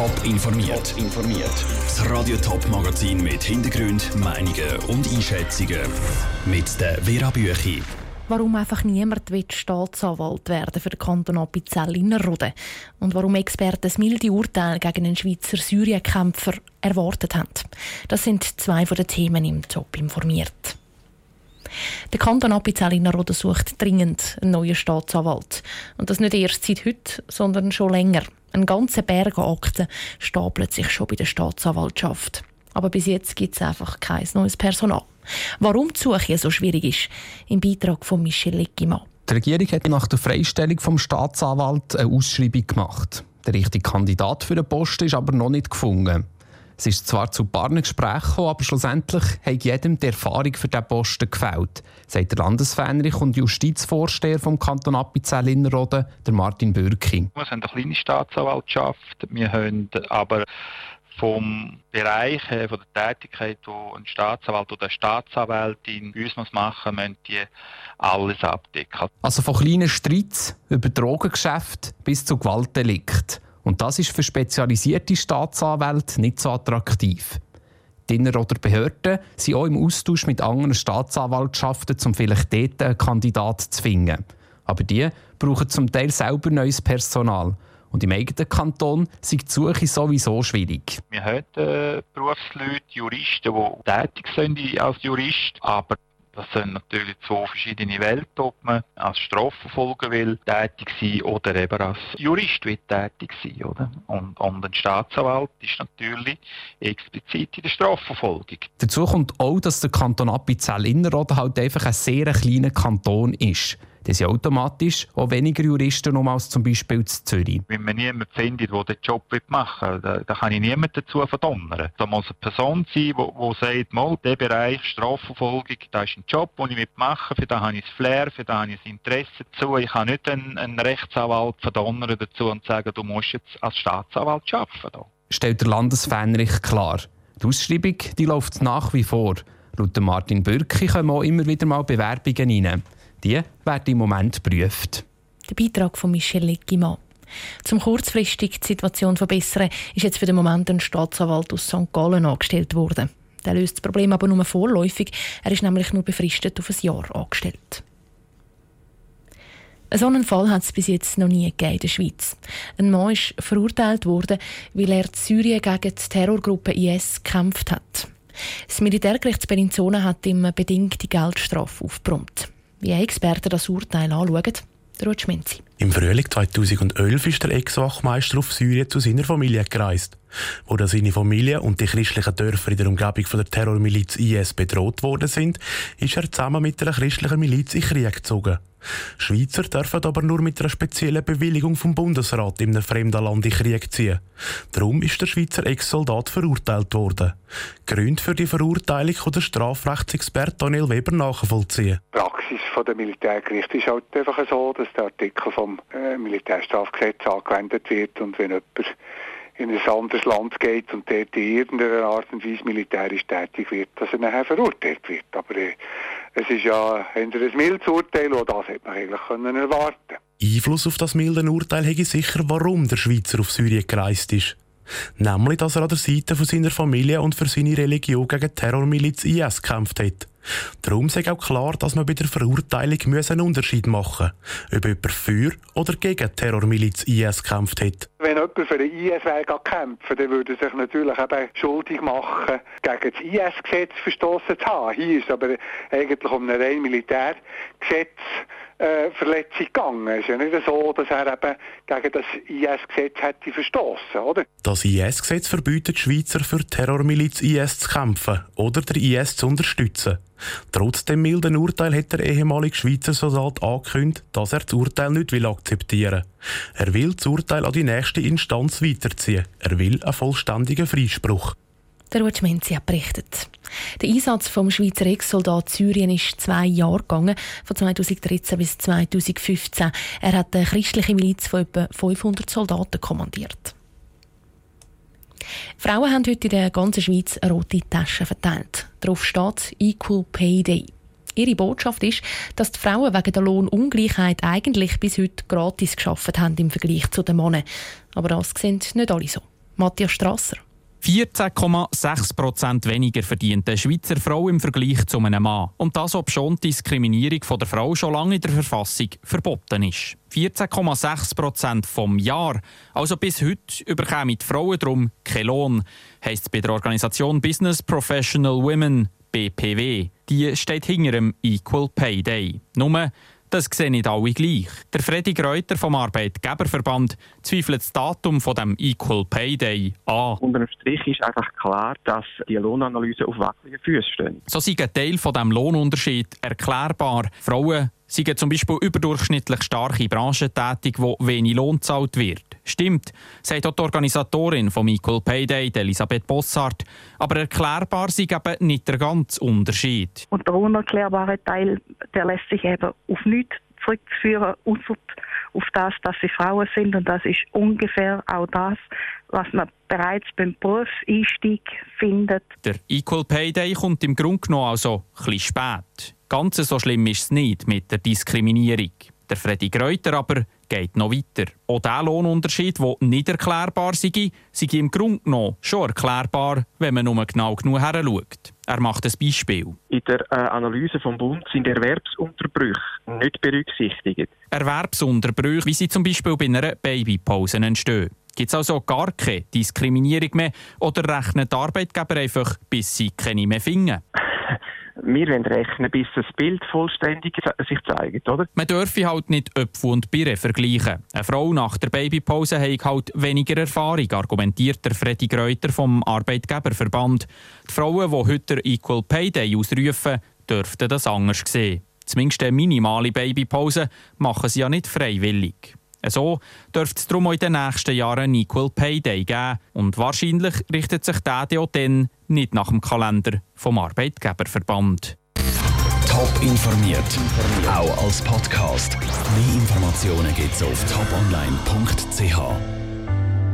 Top informiert. informiert. Das Radio Top Magazin mit Hintergrund, Meinungen und Einschätzungen mit der Vera Büchi. Warum einfach niemand will Staatsanwalt werden für den Kanton Appenzell Innerrhoden und warum Experten das milde Urteil gegen einen Schweizer Syrienkämpfer erwartet haben. Das sind zwei von den Themen im Top informiert. Der Kanton Appenzell-Innerrhoden sucht dringend einen neuen Staatsanwalt. Und das nicht erst seit heute, sondern schon länger. Ein ganzer Berg an Akten stapelt sich schon bei der Staatsanwaltschaft. Aber bis jetzt gibt es einfach kein neues Personal. Warum die Suche so schwierig ist, im Beitrag von Michel Leckimann. Die Regierung hat nach der Freistellung vom Staatsanwalt eine Ausschreibung gemacht. Der richtige Kandidat für den Posten ist aber noch nicht gefunden. Es ist zwar zu paar Gesprächen gekommen, aber schlussendlich hat jedem die Erfahrung für diesen Posten gefällt, sagt der Landesfähnrich und Justizvorsteher vom Kanton Appenzell Innerrhoden, der Martin Bürki. Wir haben eine kleine Staatsanwaltschaft, wir haben aber vom Bereich von der Tätigkeit, wo ein Staatsanwalt oder eine Staatsanwältin bei uns machen muss, müssen die alles abdecken. Also von kleinen Streits über Drogengeschäfte bis zu Gewaltdelikten. Und das ist für spezialisierte Staatsanwälte nicht so attraktiv. Die oder Behörden sind auch im Austausch mit anderen Staatsanwaltschaften, um vielleicht dort einen Kandidaten zu finden. Aber die brauchen zum Teil selber neues Personal. Und im eigenen Kanton sind die Suche sowieso schwierig. Wir haben äh, Berufsleute, Juristen, die tätig sind als Jurist, aber das sind natürlich zwei verschiedene Welten, ob man als Strafverfolger will tätig sein oder eben als Jurist will tätig sein, oder? Und, und ein Staatsanwalt ist natürlich explizit in der Strafverfolgung. Dazu kommt auch, dass der Kanton Appenzell-Innerrhoden halt einfach ein sehr kleiner Kanton ist. Das sind automatisch auch weniger Juristen um als zum Beispiel in Zürich. Wenn man niemanden findet, der den Job machen will, dann, kann ich niemanden dazu verdonnern. Da muss eine Person sein, die sagt, mal, der Bereich Strafverfolgung, das ist ein Job, den ich mitmachen für den habe ich das Flair, für den habe ich das Interesse dazu. Ich kann nicht einen, einen Rechtsanwalt verdonnern dazu und sagen, du musst jetzt als Staatsanwalt arbeiten. Stellt der Landesfähnrich klar. Die Ausschreibung die läuft nach wie vor. Laut Martin Bürki kommen auch immer wieder mal Bewerbungen rein. Die werden im Moment geprüft. Der Beitrag von Michel Leckimann. Zum kurzfristig die Situation verbessern, ist jetzt für den Moment ein Staatsanwalt aus St. Gallen angestellt worden. Der löst das Problem aber nur vorläufig. Er ist nämlich nur befristet auf ein Jahr angestellt. So einen Fall hat es bis jetzt noch nie gegeben in der Schweiz. Ein Mann ist verurteilt worden, weil er in Syrien gegen die Terrorgruppe IS gekämpft hat. Das Militärgericht hat ihm eine bedingte Geldstrafe aufgebrummt. Wie Experten das Urteil anschauen, Ruth Schminzi. Im Frühling 2011 ist der Ex-Wachmeister auf Syrien zu seiner Familie gereist. Wo da seine Familie und die christlichen Dörfer in der Umgebung von der Terrormiliz IS bedroht worden sind, ist er zusammen mit einer christlichen Miliz in Krieg gezogen. Schweizer dürfen aber nur mit einer speziellen Bewilligung vom Bundesrat in einem fremden Land in Krieg ziehen. Darum ist der Schweizer Ex-Soldat verurteilt worden. Gründe für die Verurteilung kann der Strafrechtsexperte Daniel Weber nachvollziehen. Die Praxis der Militärgerichte ist halt einfach so, dass der Artikel vom äh, Militärstrafgesetz angewendet wird und wenn jemand in ein anderes Land geht und dort in irgendeiner Art und Weise militärisch tätig wird, dass er nachher verurteilt wird. Aber äh, es ist ja ein mildes Urteil und das hätte man eigentlich können erwarten Einfluss auf das milde Urteil hätte sicher, warum der Schweizer auf Syrien gereist ist. Nämlich, dass er an der Seite von seiner Familie und für seine Religion gegen Terrormiliz IS gekämpft hat. Darum sei auch klar, dass man bei der Verurteilung einen Unterschied machen muss, ob jemand für oder gegen Terrormiliz IS gekämpft hat. Wenn jemand für den IS kämpfen dann würde er sich natürlich eben schuldig machen, gegen das IS-Gesetz verstoßen zu haben. Hier ist aber eigentlich um ein rein Militärgesetz äh, gegangen. Es ist ja nicht so, dass er eben gegen das IS-Gesetz hätte verstoßen, oder? Das IS-Gesetz verbietet Schweizer für Terrormiliz IS zu kämpfen oder der IS zu unterstützen. Trotz dem milden Urteil hat der ehemalige Schweizer Soldat angekündigt, dass er das Urteil nicht will akzeptieren Er will das Urteil an die nächste Instanz weiterziehen. Er will einen vollständigen Freispruch. Der Ruth Menzi hat berichtet. Der Einsatz vom Schweizer Ex-Soldat Syrien ist zwei Jahre gegangen, von 2013 bis 2015. Er hat eine christliche Miliz von etwa 500 Soldaten kommandiert. Frauen haben heute in der ganzen Schweiz rote Tasche verteilt. Darauf steht Equal Pay Day. Ihre Botschaft ist, dass die Frauen wegen der Lohnungleichheit eigentlich bis heute gratis geschafft haben im Vergleich zu den Männern. Aber das sehen nicht alle so. Matthias Strasser. 14,6% weniger verdient eine Schweizer Frau im Vergleich zu einem Mann. Und das, ob schon die Diskriminierung der Frau schon lange in der Verfassung verboten ist. 14,6% vom Jahr. Also bis heute überkämen die Frauen darum keinen Lohn, heisst es bei der Organisation Business Professional Women, BPW. Die steht hinter dem Equal Pay Day. Nur, das sehen nicht alle gleich. Der Freddy Greuter vom Arbeitgeberverband zweifelt das Datum von dem Equal Pay Day an. Unter dem Strich ist einfach klar, dass die Lohnanalyse auf wackeligen Füßen stehen. So sind ein Teil von dem Lohnunterschied erklärbar. Frauen sind zum Beispiel überdurchschnittlich starke Branchen tätig, wo wenig Lohn gezahlt wird. Stimmt, sagt auch die Organisatorin vom Equal Pay Day, Elisabeth Bossart. Aber erklärbar sind eben nicht der ganze Unterschied. Und der unerklärbare Teil, der lässt sich eben auf nichts zurückführen, außer auf das, dass sie Frauen sind. Und das ist ungefähr auch das, was man bereits beim Berufseinstieg findet. Der Equal Pay Day kommt im Grunde genommen also bisschen spät. Ganz so schlimm ist es nicht mit der Diskriminierung. Der Freddy Greuter aber geht noch weiter. Auch dieser Lohnunterschied, der nicht erklärbar sei, sei im Grunde genommen schon erklärbar, wenn man nur genau genug her schaut. Er macht ein Beispiel. In der äh, Analyse vom Bund sind Erwerbsunterbrüche nicht berücksichtigt. Erwerbsunterbrüche, wie sie zum Beispiel bei einer Babypause entstehen. Gibt es also gar keine Diskriminierung mehr oder rechnen die Arbeitgeber einfach, bis sie keine mehr finden? Wir wollen rechnen, bis das Bild vollständig sich zeigt, oder? Man dürfe halt nicht Öpfel und Birre vergleichen. Eine Frau nach der Babypause hat halt weniger Erfahrung, argumentiert der Freddy Greuter vom Arbeitgeberverband. Die Frauen, die heute Equal Pay Day ausrufen, dürften das anders sehen. Zumindest eine minimale Babypause machen sie ja nicht freiwillig. So dürfte es darum in den nächsten Jahren einen Equal Pay Day geben. Und wahrscheinlich richtet sich der auch dann nicht nach dem Kalender vom Arbeitgeberverband. Top informiert, auch als Podcast. Mehr Informationen gibt es auf toponline.ch.